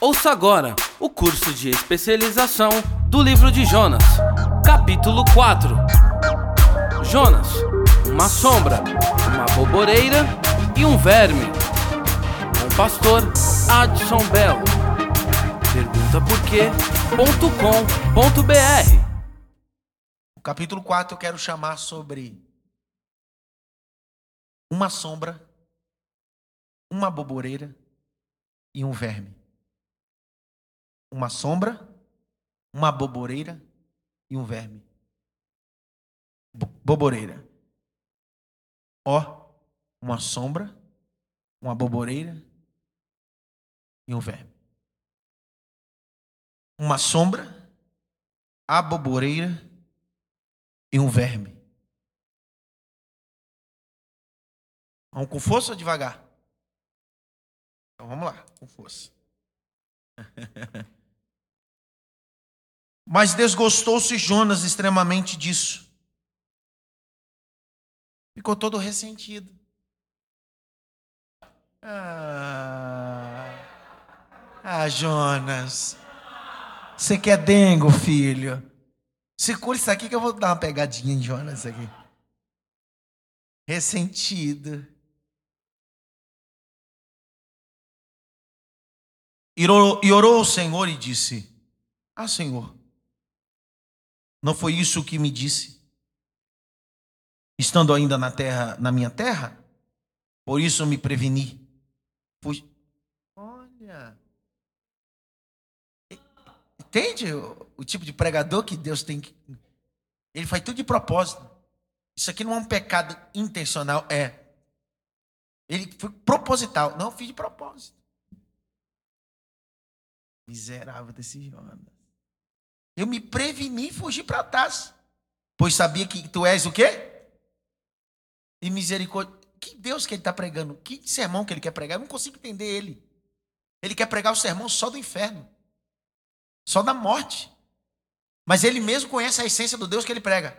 Ouça agora o curso de especialização do livro de Jonas, capítulo 4. Jonas, uma sombra, uma boboreira e um verme. Com o pastor Adson Bell. Pergunta por quê.com.br O capítulo 4 eu quero chamar sobre uma sombra, uma boboreira e um verme. Uma sombra, uma boboreira e um verme. Bo- Boboreira. Ó, uma sombra, uma boboreira e um verme. Uma sombra, a boboreira e um verme. Vamos com força devagar? Então vamos lá, com força. Mas desgostou-se Jonas extremamente disso. Ficou todo ressentido. Ah, ah Jonas. Você quer dengo, filho? Segura isso aqui que eu vou dar uma pegadinha em Jonas aqui. Ressentido. E orou, e orou ao Senhor e disse: Ah, Senhor, não foi isso que me disse? Estando ainda na terra, na minha terra, por isso me preveni. Fugi. Olha. Entende o, o tipo de pregador que Deus tem que. Ele faz tudo de propósito. Isso aqui não é um pecado intencional, é. Ele foi proposital. Não, fiz de propósito. Miserável desse Jonas. Eu me preveni e fugi para trás. Pois sabia que tu és o quê? E misericórdia. Que Deus que ele está pregando? Que sermão que ele quer pregar? Eu não consigo entender ele. Ele quer pregar o sermão só do inferno. Só da morte. Mas ele mesmo conhece a essência do Deus que ele prega.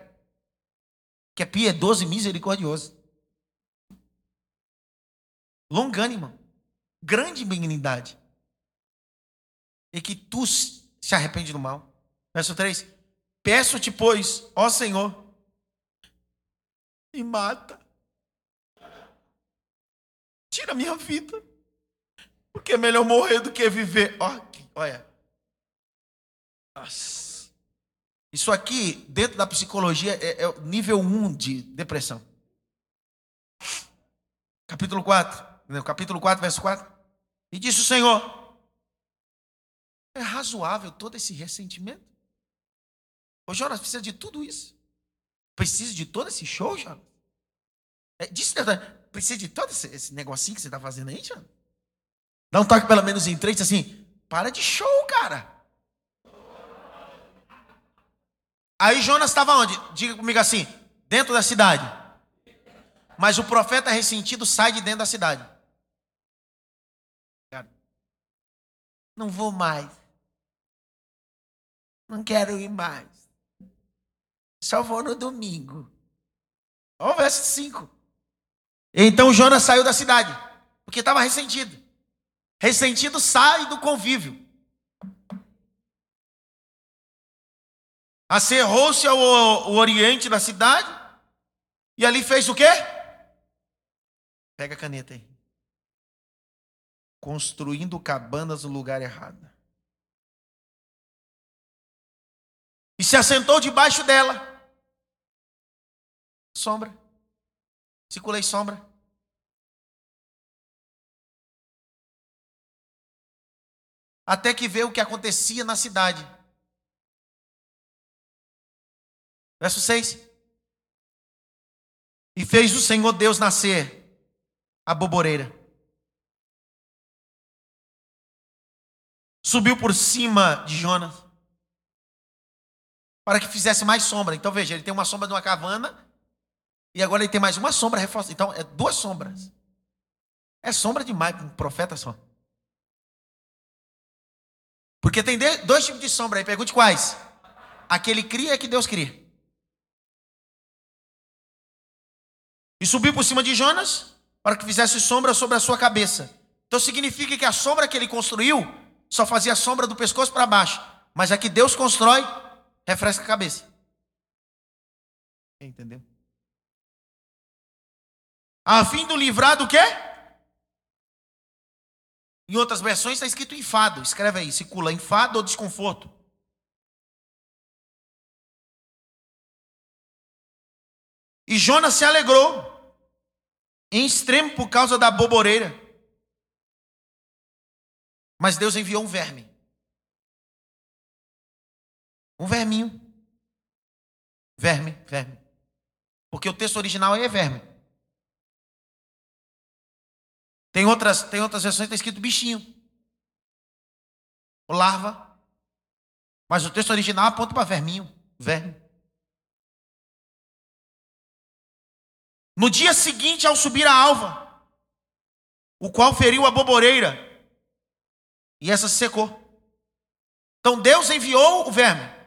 Que é piedoso e misericordioso. Longânimo. Grande benignidade e que tu se arrepende do mal. Verso 3: Peço-te, pois, ó Senhor, me mata. Tira minha vida. Porque é melhor morrer do que viver. Ó, olha. Isso aqui, dentro da psicologia, é, é nível 1 de depressão. Capítulo 4. entendeu? Capítulo 4, verso 4. E disse o Senhor: é razoável todo esse ressentimento? Ô Jonas, precisa de tudo isso? Precisa de todo esse show, Jonas? É, disso, precisa de todo esse, esse negocinho que você está fazendo aí, Jonas? Dá um toque pelo menos em três, assim, para de show, cara. Aí Jonas estava onde? Diga comigo assim, dentro da cidade. Mas o profeta ressentido sai de dentro da cidade. Não vou mais. Não quero ir mais. Só vou no domingo. Olha o verso 5. Então Jonas saiu da cidade, porque estava ressentido. Ressentido sai do convívio. Acerrou-se ao, ao oriente da cidade e ali fez o quê? Pega a caneta aí. Construindo cabanas no lugar errado. E se assentou debaixo dela. Sombra. Circulei sombra. Até que vê o que acontecia na cidade. Verso 6. E fez o Senhor Deus nascer a boboreira. Subiu por cima de Jonas para que fizesse mais sombra. Então veja, ele tem uma sombra de uma cavana e agora ele tem mais uma sombra reforçada. Então é duas sombras. É sombra demais para um profeta só. Porque tem dois tipos de sombra aí. Pergunte quais? A que ele cria a que Deus cria. E subiu por cima de Jonas para que fizesse sombra sobre a sua cabeça. Então significa que a sombra que ele construiu só fazia sombra do pescoço para baixo. Mas a que Deus constrói, refresca a cabeça. Entendeu? A fim do livrar do quê? Em outras versões está escrito enfado. Escreve aí, circula enfado ou desconforto. E Jonas se alegrou em extremo por causa da boboreira. Mas Deus enviou um verme. Um verminho. Verme, verme. Porque o texto original é verme. Tem outras, tem outras versões que está escrito bichinho. Ou larva. Mas o texto original aponta para verminho, verme. No dia seguinte, ao subir a alva, o qual feriu a boboreira, e essa se secou. Então Deus enviou o verme.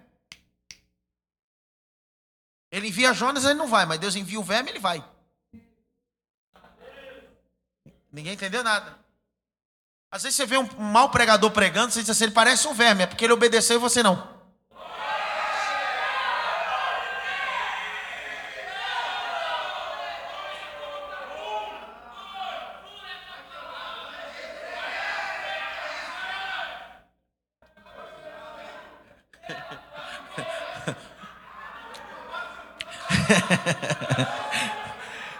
Ele envia Jonas, ele não vai, mas Deus envia o verme, ele vai. Ninguém entendeu nada. Às vezes você vê um mau pregador pregando, você diz assim, ele parece um verme, é porque ele obedeceu e você não.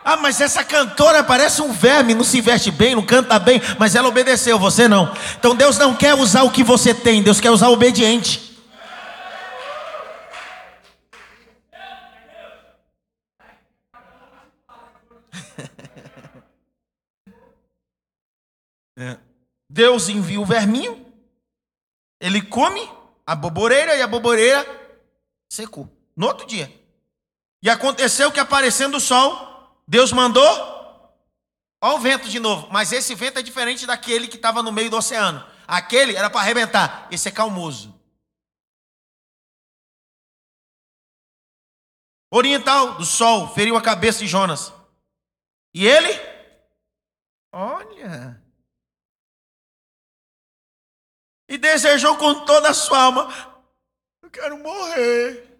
ah, mas essa cantora parece um verme, não se veste bem, não canta bem, mas ela obedeceu, você não. Então Deus não quer usar o que você tem, Deus quer usar o obediente. É. Deus envia o verminho, ele come a boboreira e a boboreira secou. No outro dia. E aconteceu que aparecendo o sol, Deus mandou. Olha o vento de novo. Mas esse vento é diferente daquele que estava no meio do oceano. Aquele era para arrebentar. Esse é calmoso. Oriental do sol feriu a cabeça de Jonas. E ele? Olha. E desejou com toda a sua alma: Eu quero morrer.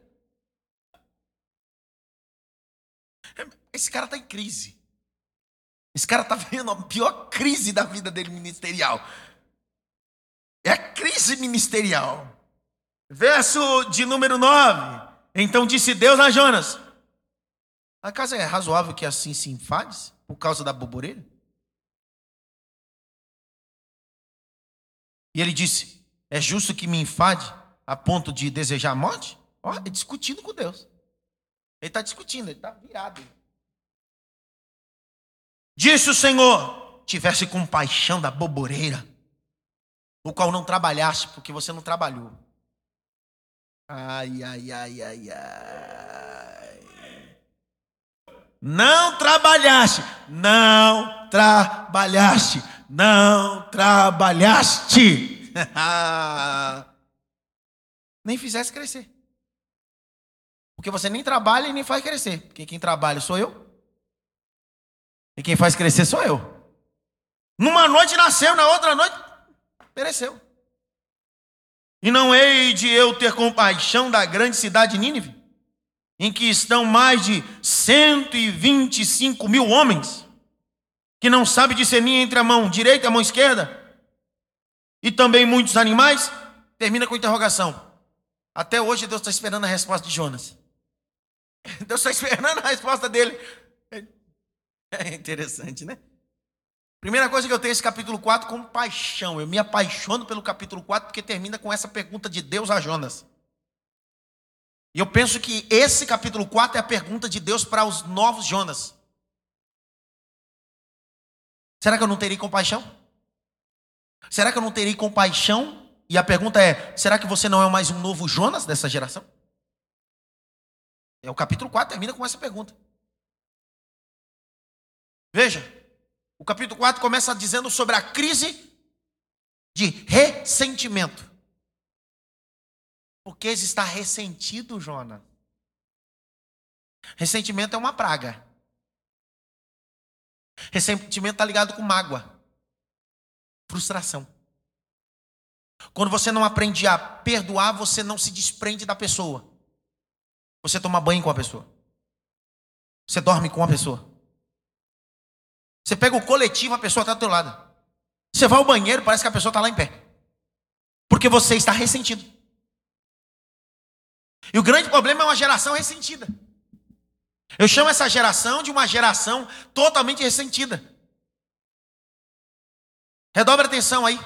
Esse cara está em crise. Esse cara está vivendo a pior crise da vida dele ministerial. É a crise ministerial. Verso de número 9. Então disse Deus a Jonas: Acaso é razoável que assim se enfades por causa da boboreira? E ele disse: É justo que me enfade a ponto de desejar a morte? Ó, é discutindo com Deus. Ele está discutindo, ele está virado. Disse o Senhor: tivesse compaixão da boboreira, o qual não trabalhasse, porque você não trabalhou. Ai, ai, ai, ai, ai. Não trabalhaste, não trabalhaste, não trabalhaste. nem fizesse crescer. Porque você nem trabalha e nem faz crescer. Porque quem trabalha sou eu. E quem faz crescer sou eu. Numa noite nasceu, na outra noite pereceu. E não hei de eu ter compaixão da grande cidade de Nínive, em que estão mais de 125 mil homens, que não sabe discernir entre a mão direita e a mão esquerda, e também muitos animais. Termina com interrogação. Até hoje Deus está esperando a resposta de Jonas. Deus está esperando a resposta dele. É interessante, né? Primeira coisa que eu tenho esse capítulo 4 com paixão. Eu me apaixono pelo capítulo 4 porque termina com essa pergunta de Deus a Jonas. E eu penso que esse capítulo 4 é a pergunta de Deus para os novos Jonas. Será que eu não terei compaixão? Será que eu não terei compaixão? E a pergunta é: será que você não é mais um novo Jonas dessa geração? É o capítulo 4 termina com essa pergunta. Veja, o capítulo 4 começa dizendo sobre a crise de ressentimento. Por que está ressentido, Jonas? Ressentimento é uma praga. Ressentimento está ligado com mágoa. Frustração. Quando você não aprende a perdoar, você não se desprende da pessoa. Você toma banho com a pessoa. Você dorme com a pessoa. Você pega o coletivo, a pessoa está do teu lado. Você vai ao banheiro, parece que a pessoa está lá em pé. Porque você está ressentido. E o grande problema é uma geração ressentida. Eu chamo essa geração de uma geração totalmente ressentida. Redobre atenção aí.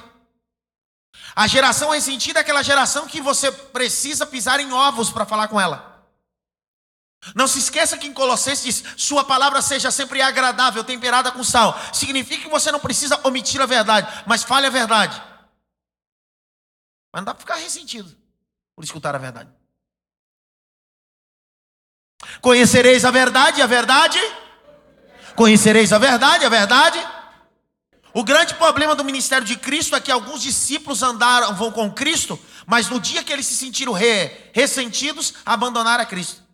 A geração ressentida é aquela geração que você precisa pisar em ovos para falar com ela. Não se esqueça que em Colossenses Sua palavra seja sempre agradável, temperada com sal. Significa que você não precisa omitir a verdade, mas fale a verdade. Mas não dá para ficar ressentido por escutar a verdade. Conhecereis a verdade, a verdade. Conhecereis a verdade, a verdade. O grande problema do ministério de Cristo é que alguns discípulos andaram, vão com Cristo, mas no dia que eles se sentiram re, ressentidos, abandonaram a Cristo.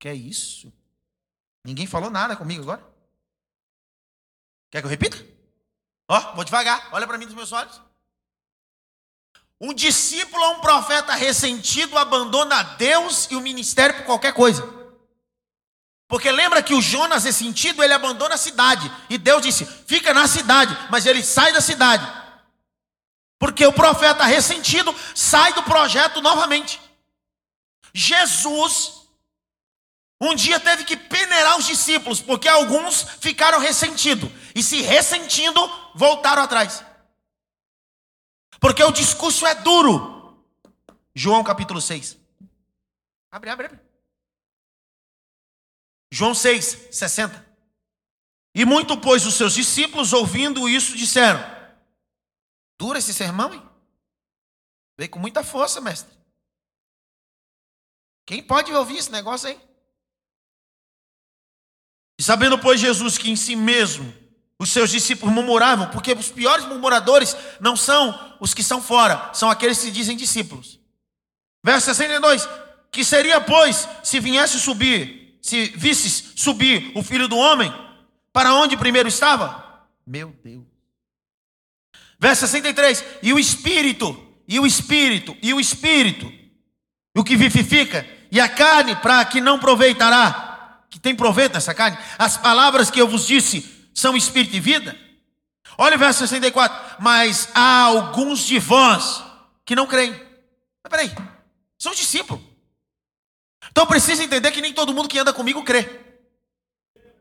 Que é isso? Ninguém falou nada comigo agora? Quer que eu repita? Ó, vou devagar, olha para mim nos meus olhos. Um discípulo ou um profeta ressentido abandona Deus e o ministério por qualquer coisa. Porque lembra que o Jonas ressentido, ele abandona a cidade. E Deus disse: fica na cidade, mas ele sai da cidade. Porque o profeta ressentido sai do projeto novamente. Jesus um dia teve que peneirar os discípulos, porque alguns ficaram ressentidos. E se ressentindo, voltaram atrás. Porque o discurso é duro. João capítulo 6. Abre, abre, abre. João 6, 60. E muito, pois, os seus discípulos, ouvindo isso, disseram: Dura esse sermão, hein? Veio com muita força, mestre. Quem pode ouvir esse negócio aí? E sabendo, pois, Jesus que em si mesmo os seus discípulos murmuravam, porque os piores murmuradores não são os que são fora, são aqueles que se dizem discípulos. Verso 62: Que seria, pois, se viesse subir, se visses subir o filho do homem, para onde primeiro estava? Meu Deus. Verso 63: E o Espírito, e o Espírito, e o Espírito, o que vivifica, e a carne para que não aproveitará que tem proveito nessa carne? As palavras que eu vos disse são espírito e vida? Olha o verso 64. Mas há alguns de vós que não creem. Mas peraí, são discípulos. Então precisa entender que nem todo mundo que anda comigo crê.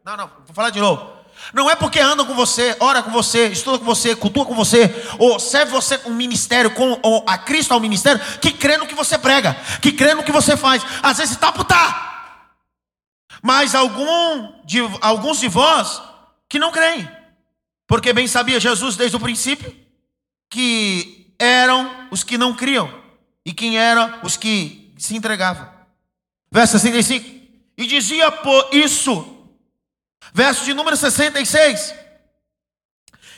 Não, não, vou falar de novo. Não é porque anda com você, ora com você, estuda com você, cultua com você, ou serve você com o ministério, com a Cristo ao ministério, que crê no que você prega, que crê no que você faz. Às vezes está putar. Mas algum de, alguns de vós que não creem, porque bem sabia Jesus desde o princípio que eram os que não criam e quem eram os que se entregavam. Verso 65. E dizia por isso, verso de número 66.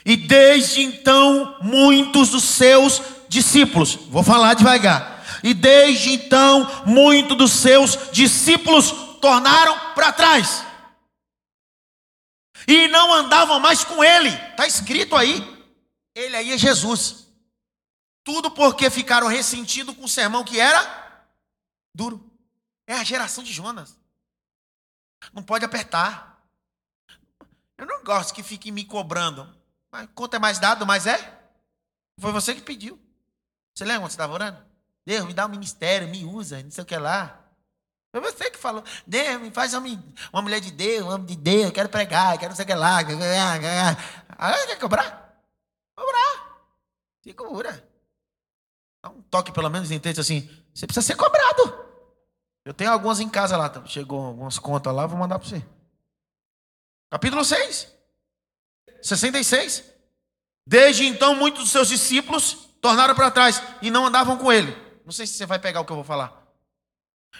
E desde então muitos dos seus discípulos, vou falar devagar. E desde então muitos dos seus discípulos tornaram para trás. E não andavam mais com ele. Está escrito aí. Ele aí é Jesus. Tudo porque ficaram ressentidos com o sermão que era duro. É a geração de Jonas. Não pode apertar. Eu não gosto que fiquem me cobrando. Mas quanto é mais dado, mais é? Foi você que pediu. Você lembra quando você estava orando? Deus, me dá um ministério, me usa, não sei o que lá. Foi você que falou, Deus, me faz uma, mulher de Deus, um homem de Deus, eu quero pregar, quero não sei o que lá. Quer cobrar? Cobrar. Se cura. Dá um toque pelo menos em texto assim, você precisa ser cobrado. Eu tenho algumas em casa lá, tá? chegou algumas contas lá, vou mandar para você. Capítulo 6. 66. Desde então, muitos dos seus discípulos tornaram para trás e não andavam com ele. Não sei se você vai pegar o que eu vou falar.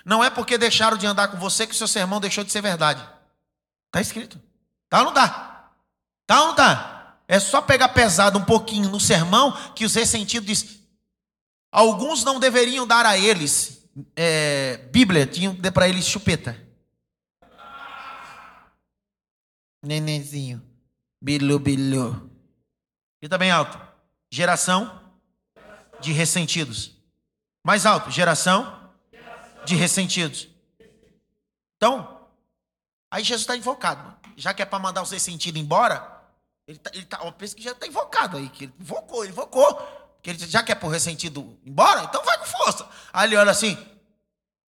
Não é porque deixaram de andar com você que o seu sermão deixou de ser verdade. Está escrito. Tá ou não tá? Tá ou não tá? É só pegar pesado um pouquinho no sermão que os ressentidos. Alguns não deveriam dar a eles é, Bíblia, tinham que dar para eles chupeta. Nenenzinho. Bilu, bilu. E também alto. Geração de ressentidos. Mais alto. Geração de ressentidos. Então, aí Jesus está invocado. Já que é para mandar os ressentidos embora, ele tá, ele tá, ó, pensa que já está invocado aí, que ele invocou, ele invocou. Que ele já quer por ressentido embora, então vai com força. Aí ele olha assim.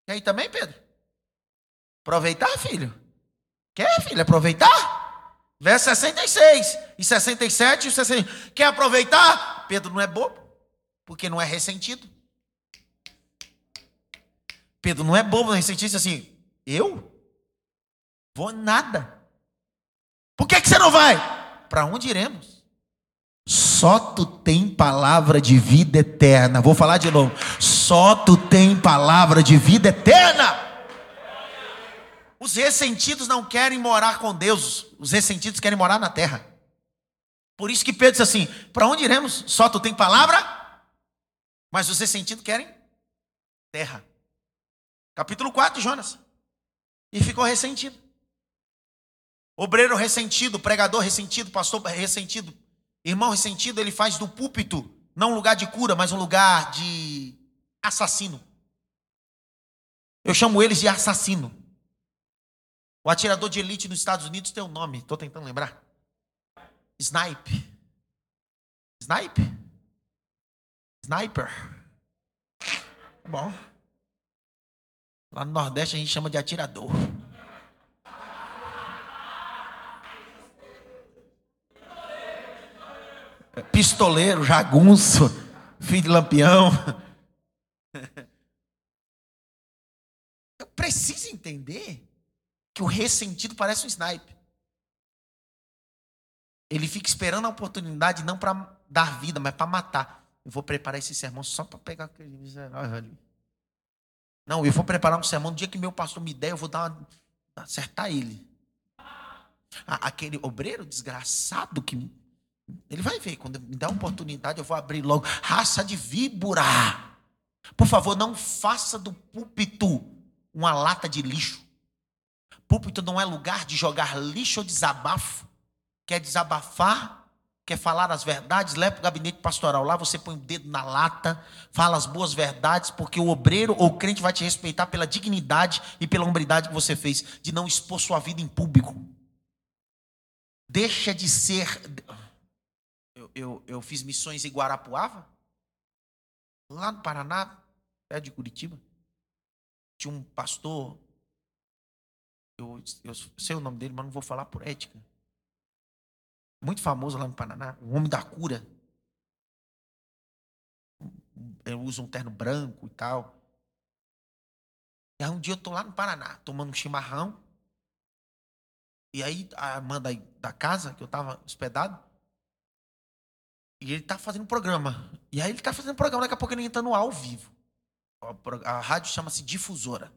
E aí também, Pedro? Aproveitar, filho? Quer, filho, aproveitar? Verso 66 e 67 e 67. Quer aproveitar? Pedro não é bobo, porque não é ressentido. Pedro não é bobo, não é ressentido, assim, eu? Vou nada. Por que, que você não vai? Para onde iremos? Só tu tem palavra de vida eterna. Vou falar de novo. Só tu tem palavra de vida eterna. Os ressentidos não querem morar com Deus, os ressentidos querem morar na terra. Por isso que Pedro diz assim: para onde iremos? Só tu tem palavra, mas os ressentidos querem terra. Capítulo 4, Jonas. E ficou ressentido. Obreiro ressentido, pregador ressentido, pastor ressentido, irmão ressentido, ele faz do púlpito não um lugar de cura, mas um lugar de assassino. Eu chamo eles de assassino. O atirador de elite nos Estados Unidos tem um nome, estou tentando lembrar. Snipe. Snipe? Sniper. Bom. Lá no Nordeste a gente chama de atirador. Pistoleiro, jagunço, filho de lampião. Eu preciso entender que o ressentido parece um sniper. Ele fica esperando a oportunidade não para dar vida, mas para matar. Eu vou preparar esse sermão só para pegar aquele miserável ali. Não, eu vou preparar um sermão. No dia que meu pastor me der, eu vou dar uma, acertar ele. Aquele obreiro desgraçado que. Ele vai ver, quando me dá a oportunidade, eu vou abrir logo. Raça de víbora. Por favor, não faça do púlpito uma lata de lixo. Púlpito não é lugar de jogar lixo ou desabafo. Quer desabafar? Quer falar as verdades? Leva para o gabinete pastoral. Lá você põe o dedo na lata, fala as boas verdades, porque o obreiro ou o crente vai te respeitar pela dignidade e pela hombridade que você fez, de não expor sua vida em público. Deixa de ser. Eu, eu, eu fiz missões em Guarapuava, lá no Paraná, perto de Curitiba. Tinha um pastor eu, eu sei o nome dele, mas não vou falar por ética. Muito famoso lá no Paraná, o homem da cura. Ele usa um terno branco e tal. E aí um dia eu tô lá no Paraná, tomando um chimarrão. E aí a irmã da, da casa, que eu tava hospedado, e ele tá fazendo um programa. E aí ele tá fazendo um programa, daqui a pouco ele entra no ao vivo. A, a rádio chama-se Difusora.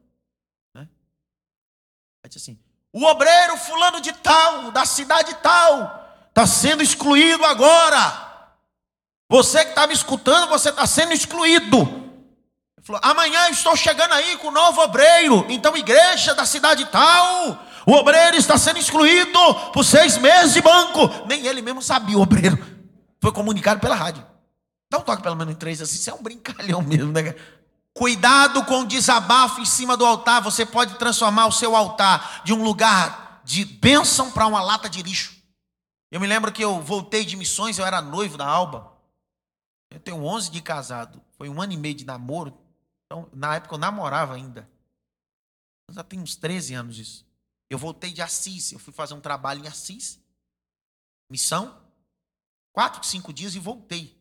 Aí diz assim: o obreiro fulano de tal, da cidade tal, está sendo excluído agora. Você que está me escutando, você está sendo excluído. Ele falou: amanhã estou chegando aí com o novo obreiro. Então, igreja da cidade tal, o obreiro está sendo excluído por seis meses de banco. Nem ele mesmo sabia, o obreiro. Foi comunicado pela rádio. Dá um toque pelo menos em três assim, isso é um brincalhão mesmo, né? Cuidado com o desabafo em cima do altar. Você pode transformar o seu altar de um lugar de bênção para uma lata de lixo. Eu me lembro que eu voltei de missões, eu era noivo da Alba. Eu tenho 11 de casado. Foi um ano e meio de namoro. Então, na época eu namorava ainda. Já tem uns 13 anos isso. Eu voltei de Assis. Eu fui fazer um trabalho em Assis. Missão. Quatro, cinco dias e voltei.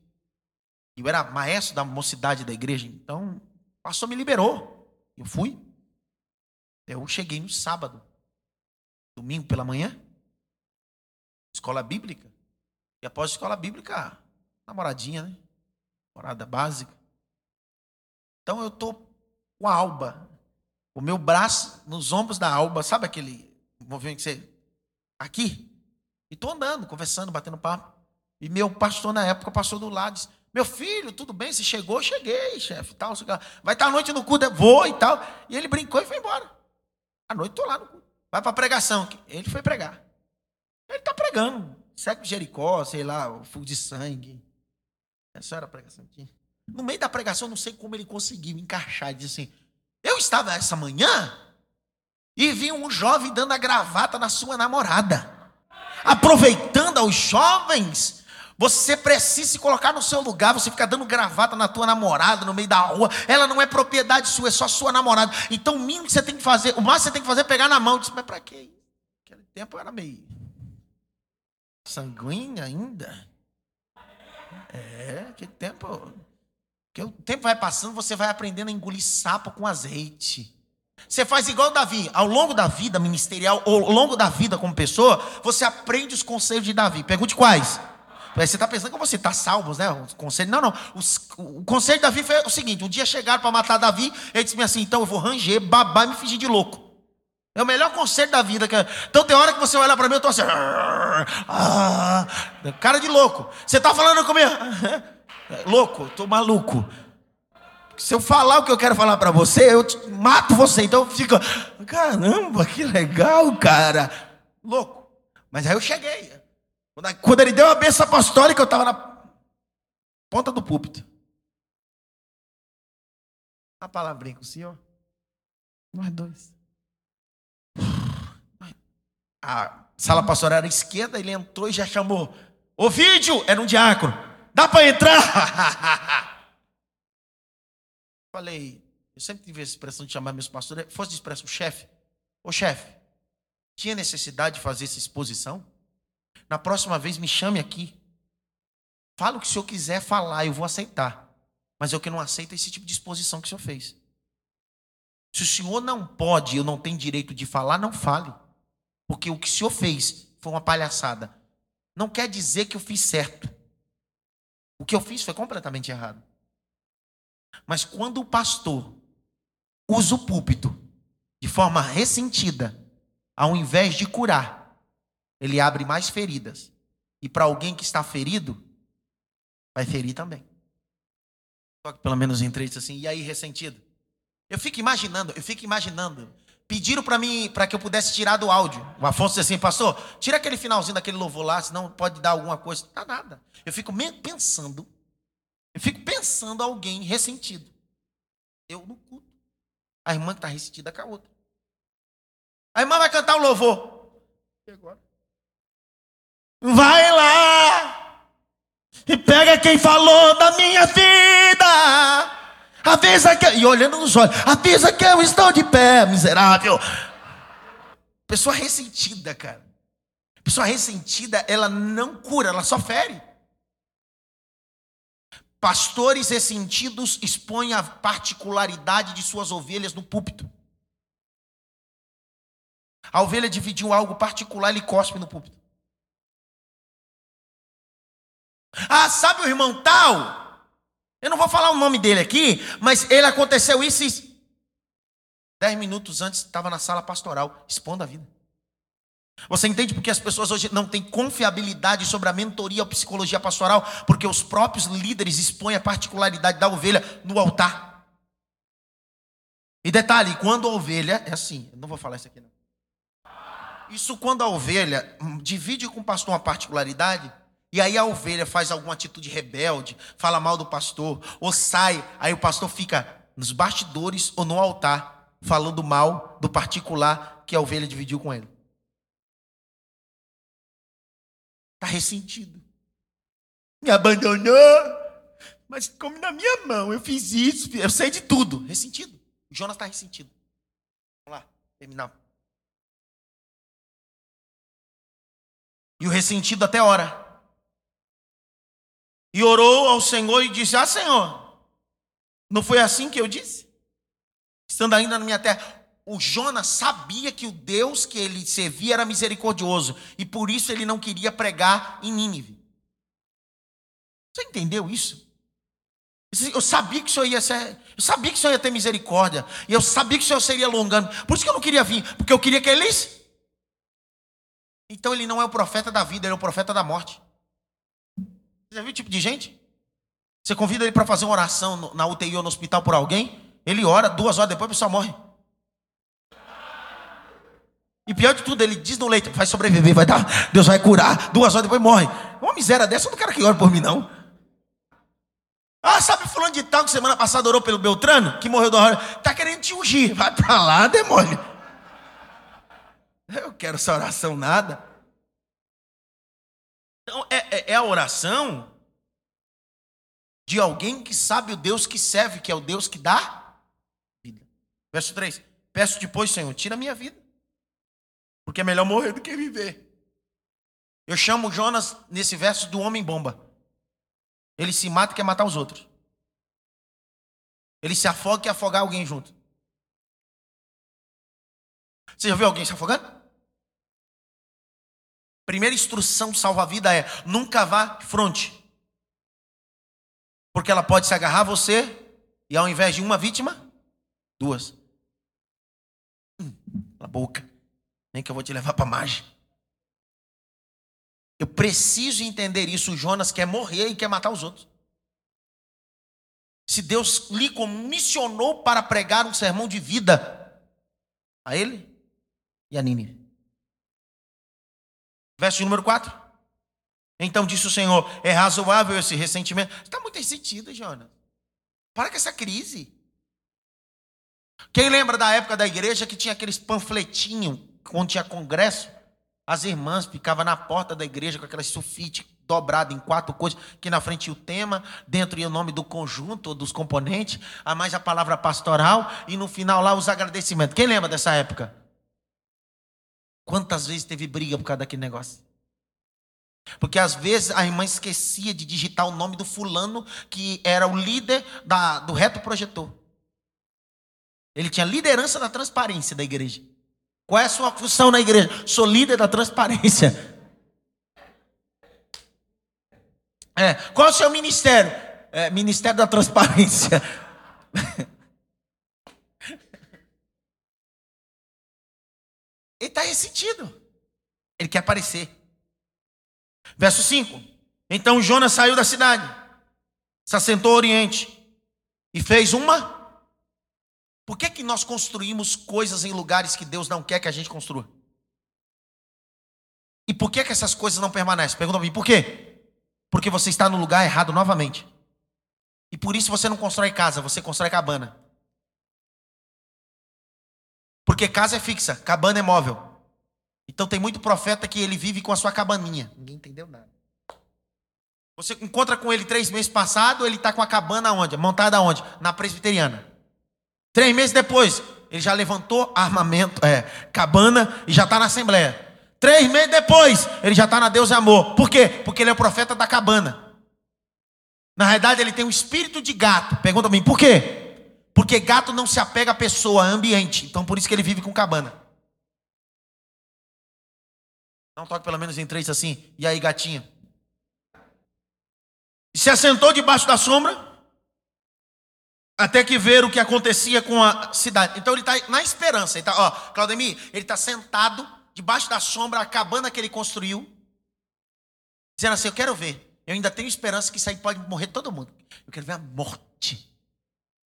Eu era maestro da mocidade da igreja. Então, o pastor me liberou. Eu fui. Eu cheguei no sábado, domingo pela manhã, escola bíblica. E após a escola bíblica, namoradinha, né? Namorada básica. Então eu tô com a alba, o meu braço nos ombros da alba, sabe aquele movimento que você. Aqui? E tô andando, conversando, batendo papo. E meu pastor na época passou do lado disse: meu filho, tudo bem? Você chegou? Cheguei, chefe. Tal, vai estar à noite no culto? Vou e tal. E ele brincou e foi embora. À noite estou lá no culto. Vai para a pregação. Ele foi pregar. Ele está pregando. segue Jericó, sei lá, o fogo de sangue. Essa era a pregação aqui. No meio da pregação, não sei como ele conseguiu encaixar. Ele disse assim: Eu estava essa manhã e vi um jovem dando a gravata na sua namorada. Aproveitando aos jovens, você precisa se colocar no seu lugar. Você fica dando gravata na tua namorada no meio da rua. Ela não é propriedade sua, é só sua namorada. Então, o mínimo que você tem que fazer, o máximo que você tem que fazer é pegar na mão. Disse, mas para quê? Naquele tempo eu era meio sanguínea ainda. É, que tempo. Que o tempo vai passando, você vai aprendendo a engolir sapo com azeite. Você faz igual Davi, ao longo da vida ministerial, ou ao longo da vida como pessoa, você aprende os conselhos de Davi. Pergunte quais? Você está pensando que você está salvo, né? O conselho, não, não. Os, o conselho de Davi foi o seguinte: um dia chegaram para matar Davi, ele disse assim: então eu vou ranger, babar e me fingir de louco. É o melhor conselho da vida. Então tem hora que você olha para mim, eu estou assim. Ah, cara de louco. Você está falando comigo? Louco, estou maluco. Se eu falar o que eu quero falar para você, eu mato você. Então fica, caramba, que legal, cara. Louco. Mas aí eu cheguei. Quando ele deu a benção apostólica, eu estava na ponta do púlpito. A palavrinha com o senhor. Nós dois. A sala pastoral era esquerda, ele entrou e já chamou. O vídeo era um diácono. Dá para entrar? Falei, eu sempre tive a expressão de chamar meus pastores, fosse de expressão chefe. Ô chefe, tinha necessidade de fazer essa exposição? Na próxima vez me chame aqui. Fala o que o senhor quiser falar, eu vou aceitar. Mas eu que não aceito é esse tipo de exposição que o senhor fez. Se o senhor não pode, eu não tenho direito de falar, não fale. Porque o que o senhor fez foi uma palhaçada. Não quer dizer que eu fiz certo. O que eu fiz foi completamente errado. Mas quando o pastor usa o púlpito de forma ressentida, ao invés de curar, ele abre mais feridas. E para alguém que está ferido, vai ferir também. Só que pelo menos em três assim, e aí ressentido? Eu fico imaginando, eu fico imaginando. Pediram para mim, para que eu pudesse tirar do áudio. O Afonso disse assim, pastor, tira aquele finalzinho daquele louvor lá, senão pode dar alguma coisa. Não dá nada. Eu fico pensando, eu fico pensando alguém ressentido. Eu no culto. A irmã que está ressentida com a outra. A irmã vai cantar o louvor. E agora? Vai lá e pega quem falou da minha vida. Avisa que. E olhando nos olhos, avisa que eu estou de pé, miserável. Pessoa ressentida, cara. Pessoa ressentida, ela não cura, ela só fere. Pastores ressentidos expõem a particularidade de suas ovelhas no púlpito. A ovelha dividiu algo particular, ele cospe no púlpito. Ah, sabe o irmão tal? Eu não vou falar o nome dele aqui, mas ele aconteceu isso e dez minutos antes estava na sala pastoral, expondo a vida. Você entende porque as pessoas hoje não têm confiabilidade sobre a mentoria ou psicologia pastoral? Porque os próprios líderes expõem a particularidade da ovelha no altar. E detalhe, quando a ovelha, é assim, eu não vou falar isso aqui não. Isso quando a ovelha divide com o pastor uma particularidade, e aí a ovelha faz alguma atitude rebelde, fala mal do pastor, ou sai, aí o pastor fica nos bastidores ou no altar, falando mal do particular que a ovelha dividiu com ele. Está ressentido. Me abandonou, mas como na minha mão, eu fiz isso, eu sei de tudo. Ressentido. O Jonas está ressentido. Vamos lá, terminar. E o ressentido até ora. E orou ao Senhor e disse: Ah, Senhor, não foi assim que eu disse? Estando ainda na minha terra. O Jonas sabia que o Deus que ele servia era misericordioso. E por isso ele não queria pregar em Nínive. Você entendeu isso? Eu sabia que o Senhor ia ser, eu sabia que o Senhor ia ter misericórdia. E eu sabia que o Senhor seria longando. Por isso que eu não queria vir, porque eu queria que eles. Então ele não é o profeta da vida, ele é o profeta da morte. Já viu o tipo de gente? Você convida ele para fazer uma oração na UTI ou no hospital por alguém, ele ora, duas horas depois a pessoa morre. E pior de tudo, ele diz no leito: vai sobreviver, vai dar, Deus vai curar. Duas horas depois morre. Uma miséria dessa, eu não quero que ore por mim, não. Ah, sabe fulano de tal que semana passada orou pelo Beltrano, que morreu do hora, tá querendo te ungir. Vai para lá, demônio. Eu quero essa oração nada. Então, é, é, a oração de alguém que sabe o Deus que serve, que é o Deus que dá vida. Verso 3. Peço depois, Senhor, tira a minha vida. Porque é melhor morrer do que viver. Eu chamo Jonas nesse verso do homem bomba. Ele se mata e quer matar os outros. Ele se afoga e quer afogar alguém junto. Você já viu alguém se afogando? Primeira instrução salva-vida é: nunca vá de frente. Porque ela pode se agarrar a você e ao invés de uma vítima, duas. Hum, na boca. Nem que eu vou te levar para margem. Eu preciso entender isso. O Jonas quer morrer e quer matar os outros. Se Deus lhe comissionou para pregar um sermão de vida a ele e a Nínive. Verso número 4. Então disse o Senhor: é razoável esse ressentimento. Está muito ressentido, Jonas. Para com essa crise. Quem lembra da época da igreja que tinha aqueles panfletinhos, quando tinha congresso? As irmãs ficavam na porta da igreja com aquelas sulfite dobrado em quatro coisas, que na frente ia o tema, dentro ia o nome do conjunto, dos componentes, a mais a palavra pastoral, e no final lá os agradecimentos. Quem lembra dessa época? Quantas vezes teve briga por causa daquele negócio? Porque às vezes a irmã esquecia de digitar o nome do fulano que era o líder da, do reto projetor. Ele tinha liderança da transparência da igreja. Qual é a sua função na igreja? Sou líder da transparência. É, qual é o seu ministério? É, ministério da transparência. Ele está ressentido. Ele quer aparecer. Verso 5. Então Jonas saiu da cidade, se assentou ao oriente e fez uma. Por que, que nós construímos coisas em lugares que Deus não quer que a gente construa? E por que, que essas coisas não permanecem? Pergunta para mim, por quê? Porque você está no lugar errado novamente. E por isso você não constrói casa, você constrói cabana. Porque casa é fixa, cabana é móvel. Então tem muito profeta que ele vive com a sua cabaninha. Ninguém entendeu nada. Você encontra com ele três meses passado, ele está com a cabana onde? Montada onde? Na presbiteriana. Três meses depois, ele já levantou armamento, é, cabana e já está na Assembleia. Três meses depois, ele já está na Deus e Amor. Por quê? Porque ele é o profeta da cabana. Na realidade, ele tem um espírito de gato. Pergunta a mim, por quê? Porque gato não se apega à pessoa, a ambiente. Então, por isso que ele vive com cabana. Não toque pelo menos em três assim. E aí, gatinha? E se assentou debaixo da sombra, até que ver o que acontecia com a cidade. Então ele está na esperança. Ele tá, ó, Claudemir, ele está sentado debaixo da sombra, a cabana que ele construiu, dizendo assim: Eu quero ver. Eu ainda tenho esperança que isso aí pode morrer todo mundo. Eu quero ver a morte.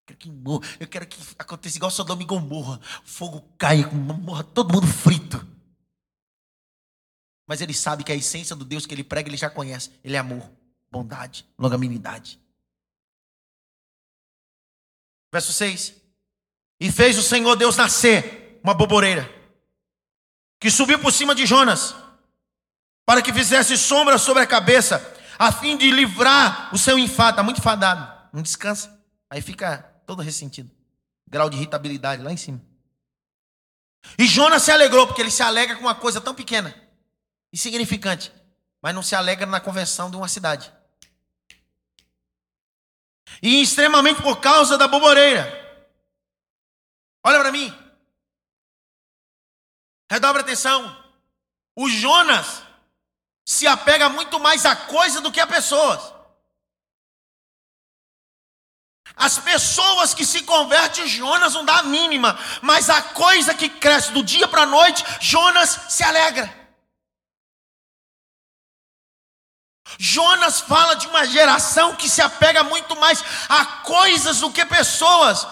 Quero que morra. Eu quero que aconteça igual Sodoma e Gomorra. Fogo caia, morra todo mundo frito. Mas ele sabe que a essência do Deus que ele prega, ele já conhece. Ele é amor, bondade, longanimidade. Verso 6. E fez o Senhor Deus nascer uma boboreira, que subiu por cima de Jonas, para que fizesse sombra sobre a cabeça, a fim de livrar o seu enfado. Está muito enfadado, não descansa. Aí fica todo ressentido. Grau de irritabilidade lá em cima. E Jonas se alegrou, porque ele se alegra com uma coisa tão pequena insignificante, mas não se alegra na conversão de uma cidade. E extremamente por causa da boboreira. Olha para mim. Redobre atenção. O Jonas se apega muito mais a coisa do que a pessoas. As pessoas que se convertem, Jonas não dá a mínima, mas a coisa que cresce do dia para a noite, Jonas se alegra. Jonas fala de uma geração que se apega muito mais a coisas do que pessoas.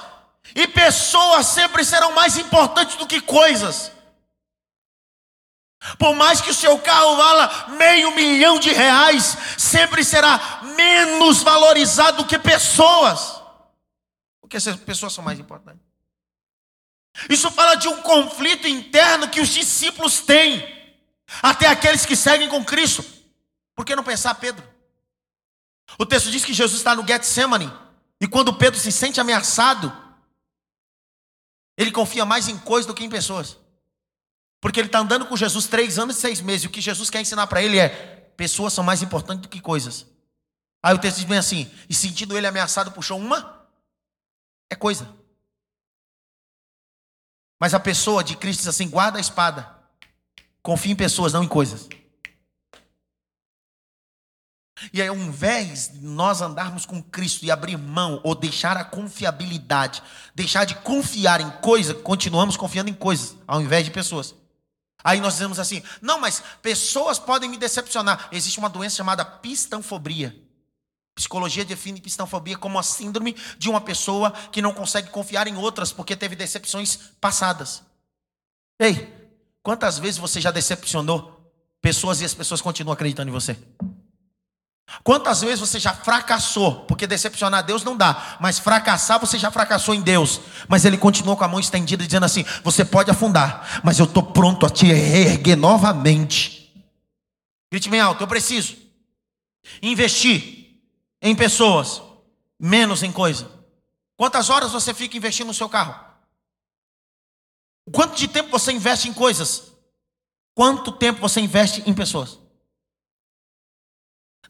E pessoas sempre serão mais importantes do que coisas. Por mais que o seu carro vala meio milhão de reais, sempre será menos valorizado do que pessoas. Porque essas pessoas são mais importantes. Isso fala de um conflito interno que os discípulos têm, até aqueles que seguem com Cristo. Por que não pensar Pedro? O texto diz que Jesus está no Getsemane, e quando Pedro se sente ameaçado, ele confia mais em coisas do que em pessoas. Porque ele está andando com Jesus três anos e seis meses. E o que Jesus quer ensinar para ele é: pessoas são mais importantes do que coisas. Aí o texto diz bem assim: e sentindo ele ameaçado, puxou uma, é coisa. Mas a pessoa de Cristo diz assim: guarda a espada. Confia em pessoas, não em coisas. E aí, ao invés de nós andarmos com Cristo e abrir mão, ou deixar a confiabilidade, deixar de confiar em coisas, continuamos confiando em coisas, ao invés de pessoas. Aí nós dizemos assim: não, mas pessoas podem me decepcionar. Existe uma doença chamada pistanfobia. Psicologia define pistanfobia como a síndrome de uma pessoa que não consegue confiar em outras porque teve decepções passadas. Ei, quantas vezes você já decepcionou pessoas e as pessoas continuam acreditando em você? Quantas vezes você já fracassou? Porque decepcionar Deus não dá, mas fracassar você já fracassou em Deus. Mas Ele continuou com a mão estendida, dizendo assim: Você pode afundar, mas eu estou pronto a te reerguer novamente. Grite bem alto: Eu preciso investir em pessoas, menos em coisa. Quantas horas você fica investindo no seu carro? Quanto de tempo você investe em coisas? Quanto tempo você investe em pessoas?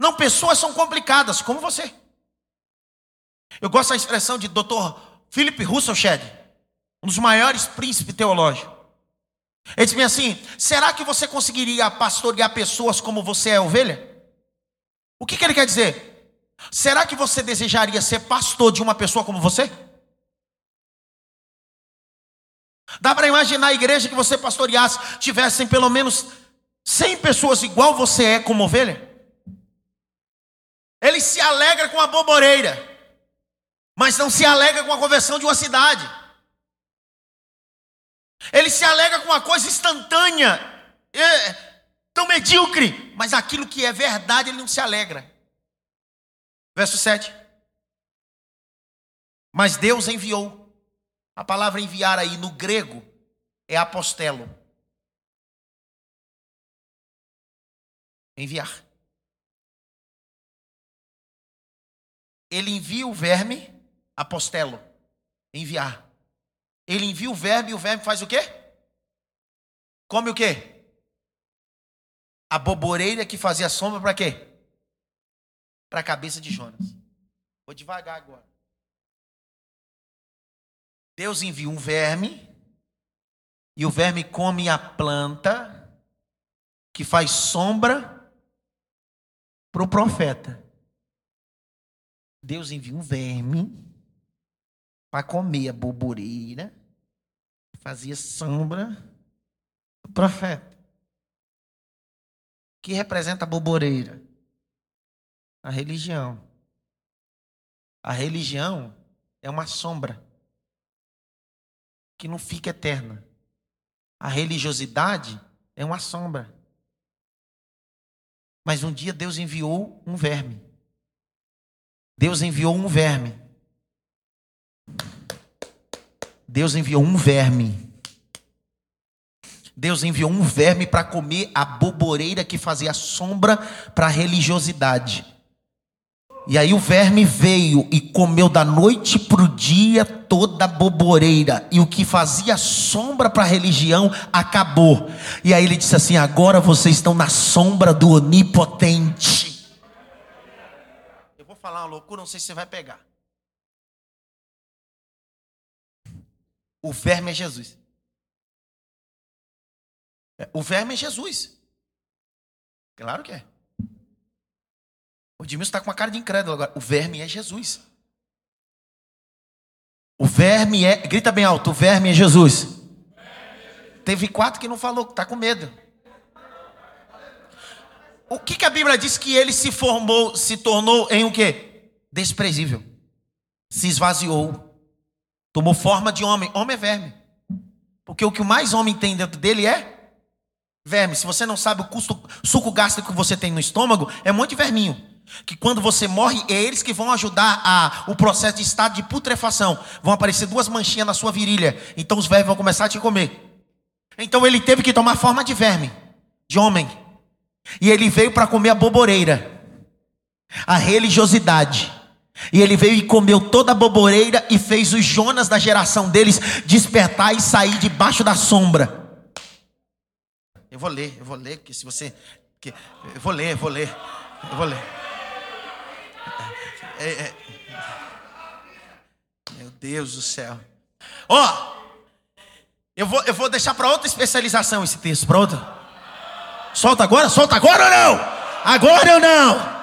Não, pessoas são complicadas, como você. Eu gosto da expressão de Dr. Philip Russell Shedd, um dos maiores príncipes teológicos. Ele diz assim: será que você conseguiria pastorear pessoas como você é ovelha? O que, que ele quer dizer? Será que você desejaria ser pastor de uma pessoa como você? Dá para imaginar a igreja que você pastoreasse tivessem pelo menos 100 pessoas igual você é como ovelha? Ele se alegra com a boboreira, mas não se alegra com a conversão de uma cidade. Ele se alegra com uma coisa instantânea, é, tão medíocre, mas aquilo que é verdade ele não se alegra. Verso 7. Mas Deus enviou. A palavra enviar aí no grego é apostelo. Enviar. ele envia o verme, apostelo, enviar. Ele envia o verme e o verme faz o quê? Come o quê? A boboreira que fazia sombra para quê? Para a cabeça de Jonas. Vou devagar agora. Deus envia um verme e o verme come a planta que faz sombra para o profeta. Deus envia um verme para comer a boboreira, fazia sombra do profeta. que representa a boboreira? A religião. A religião é uma sombra que não fica eterna. A religiosidade é uma sombra. Mas um dia Deus enviou um verme Deus enviou um verme. Deus enviou um verme. Deus enviou um verme para comer a boboreira que fazia sombra para a religiosidade. E aí o verme veio e comeu da noite para o dia toda a boboreira. E o que fazia sombra para a religião acabou. E aí ele disse assim: agora vocês estão na sombra do onipotente falar uma loucura, não sei se você vai pegar. O verme é Jesus. É, o verme é Jesus. Claro que é. O Edmilson está com uma cara de incrédulo agora. O verme é Jesus. O verme é. Grita bem alto: o verme é Jesus. Teve quatro que não falou, está com medo. O que, que a Bíblia diz que ele se formou, se tornou em o quê? Desprezível. Se esvaziou. Tomou forma de homem. Homem é verme. Porque o que mais homem tem dentro dele é Verme, se você não sabe o custo, suco gástrico que você tem no estômago, é um monte de verminho. Que quando você morre, é eles que vão ajudar a, o processo de estado de putrefação. Vão aparecer duas manchinhas na sua virilha. Então os vermes vão começar a te comer. Então ele teve que tomar forma de verme, de homem. E ele veio para comer a boboreira, a religiosidade. E ele veio e comeu toda a boboreira e fez os Jonas da geração deles despertar e sair debaixo da sombra. Eu vou ler, eu vou ler, porque se você. eu vou ler, eu vou ler, eu vou ler. É, é, meu Deus do céu. Ó, oh, eu vou, eu vou deixar para outra especialização esse texto, outra. Solta agora, solta agora ou não? Agora ou não?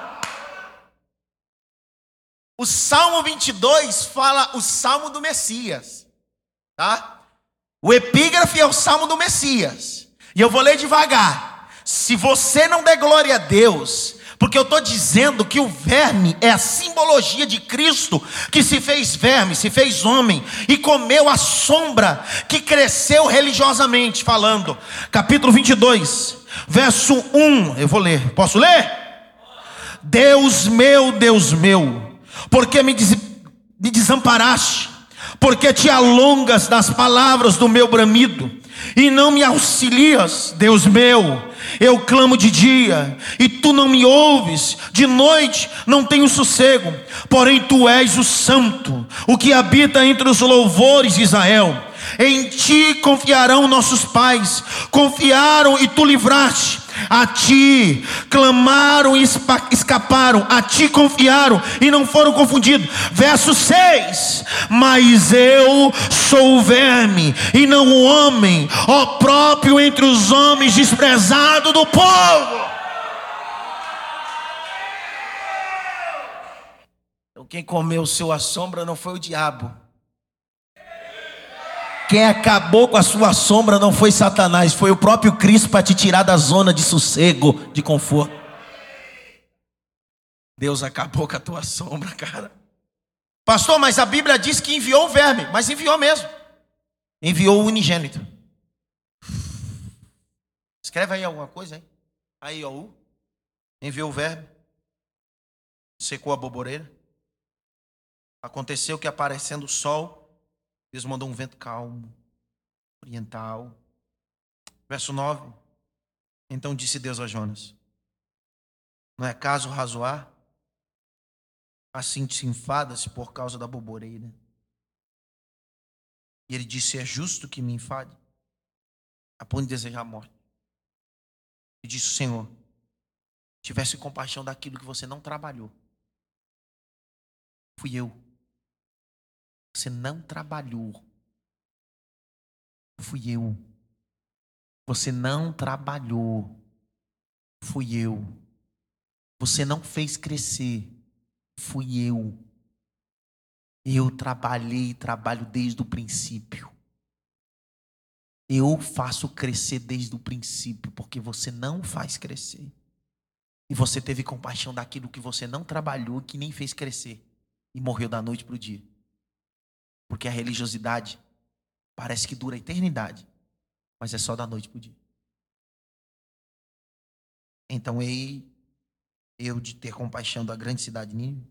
O Salmo 22 fala o Salmo do Messias, tá? O epígrafe é o Salmo do Messias. E eu vou ler devagar. Se você não der glória a Deus, porque eu estou dizendo que o verme é a simbologia de Cristo, que se fez verme, se fez homem e comeu a sombra que cresceu religiosamente, falando. Capítulo 22, verso 1. Eu vou ler, posso ler? Deus meu, Deus meu, porque me, des me desamparaste, porque te alongas nas palavras do meu bramido e não me auxilias, Deus meu. Eu clamo de dia e tu não me ouves, de noite não tenho sossego, porém tu és o Santo, o que habita entre os louvores de Israel. Em ti confiarão nossos pais, confiaram e tu livraste. A ti clamaram e escaparam, a ti confiaram e não foram confundidos. Verso 6: Mas eu sou o verme e não o homem, ó próprio entre os homens, desprezado do povo. Então, quem comeu sua sombra não foi o diabo quem acabou com a sua sombra não foi Satanás, foi o próprio Cristo para te tirar da zona de sossego, de conforto. Deus acabou com a tua sombra, cara. Pastor, mas a Bíblia diz que enviou o verme, mas enviou mesmo. Enviou o unigênito. Escreve aí alguma coisa, hein? Aí, ó. Enviou o verme. Secou a boboreira. Aconteceu que aparecendo o sol, Deus mandou um vento calmo, oriental. Verso 9. Então disse Deus a Jonas: Não é caso razoar? Assim te enfadas por causa da boboreira. E ele disse: É justo que me enfade, a ponto de desejar a morte. E disse Senhor: Tivesse compaixão daquilo que você não trabalhou. Fui eu você não trabalhou. Fui eu. Você não trabalhou. Fui eu. Você não fez crescer. Fui eu. Eu trabalhei e trabalho desde o princípio. Eu faço crescer desde o princípio, porque você não faz crescer. E você teve compaixão daquilo que você não trabalhou, que nem fez crescer. E morreu da noite para o dia. Porque a religiosidade parece que dura a eternidade, mas é só da noite para o dia. Então, ei, eu de ter compaixão da grande cidade de Nínive,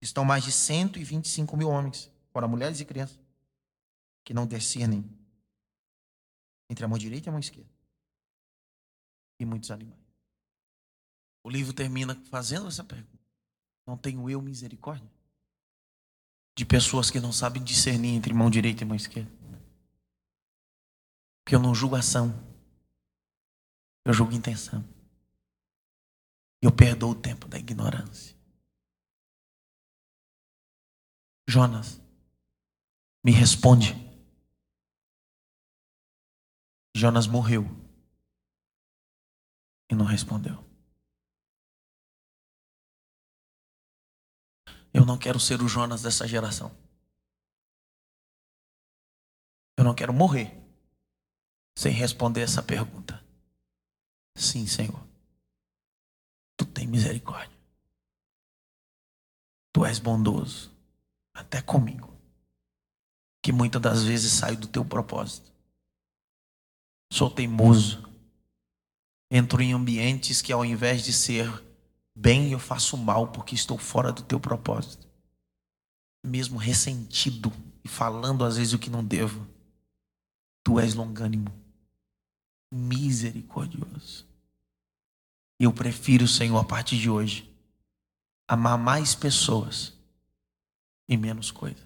estão mais de 125 mil homens, fora mulheres e crianças, que não discernem entre a mão direita e a mão esquerda. E muitos animais. O livro termina fazendo essa pergunta: Não tenho eu misericórdia? De pessoas que não sabem discernir entre mão direita e mão esquerda. Porque eu não julgo ação, eu julgo intenção. Eu perdoo o tempo da ignorância. Jonas, me responde. Jonas morreu e não respondeu. Eu não quero ser o Jonas dessa geração. Eu não quero morrer sem responder essa pergunta. Sim, Senhor. Tu tem misericórdia. Tu és bondoso, até comigo, que muitas das vezes saio do teu propósito. Sou teimoso, Entro em ambientes que ao invés de ser bem, eu faço mal porque estou fora do teu propósito. Mesmo ressentido e falando às vezes o que não devo. Tu és longânimo, misericordioso. Eu prefiro, Senhor, a partir de hoje, amar mais pessoas e menos coisas.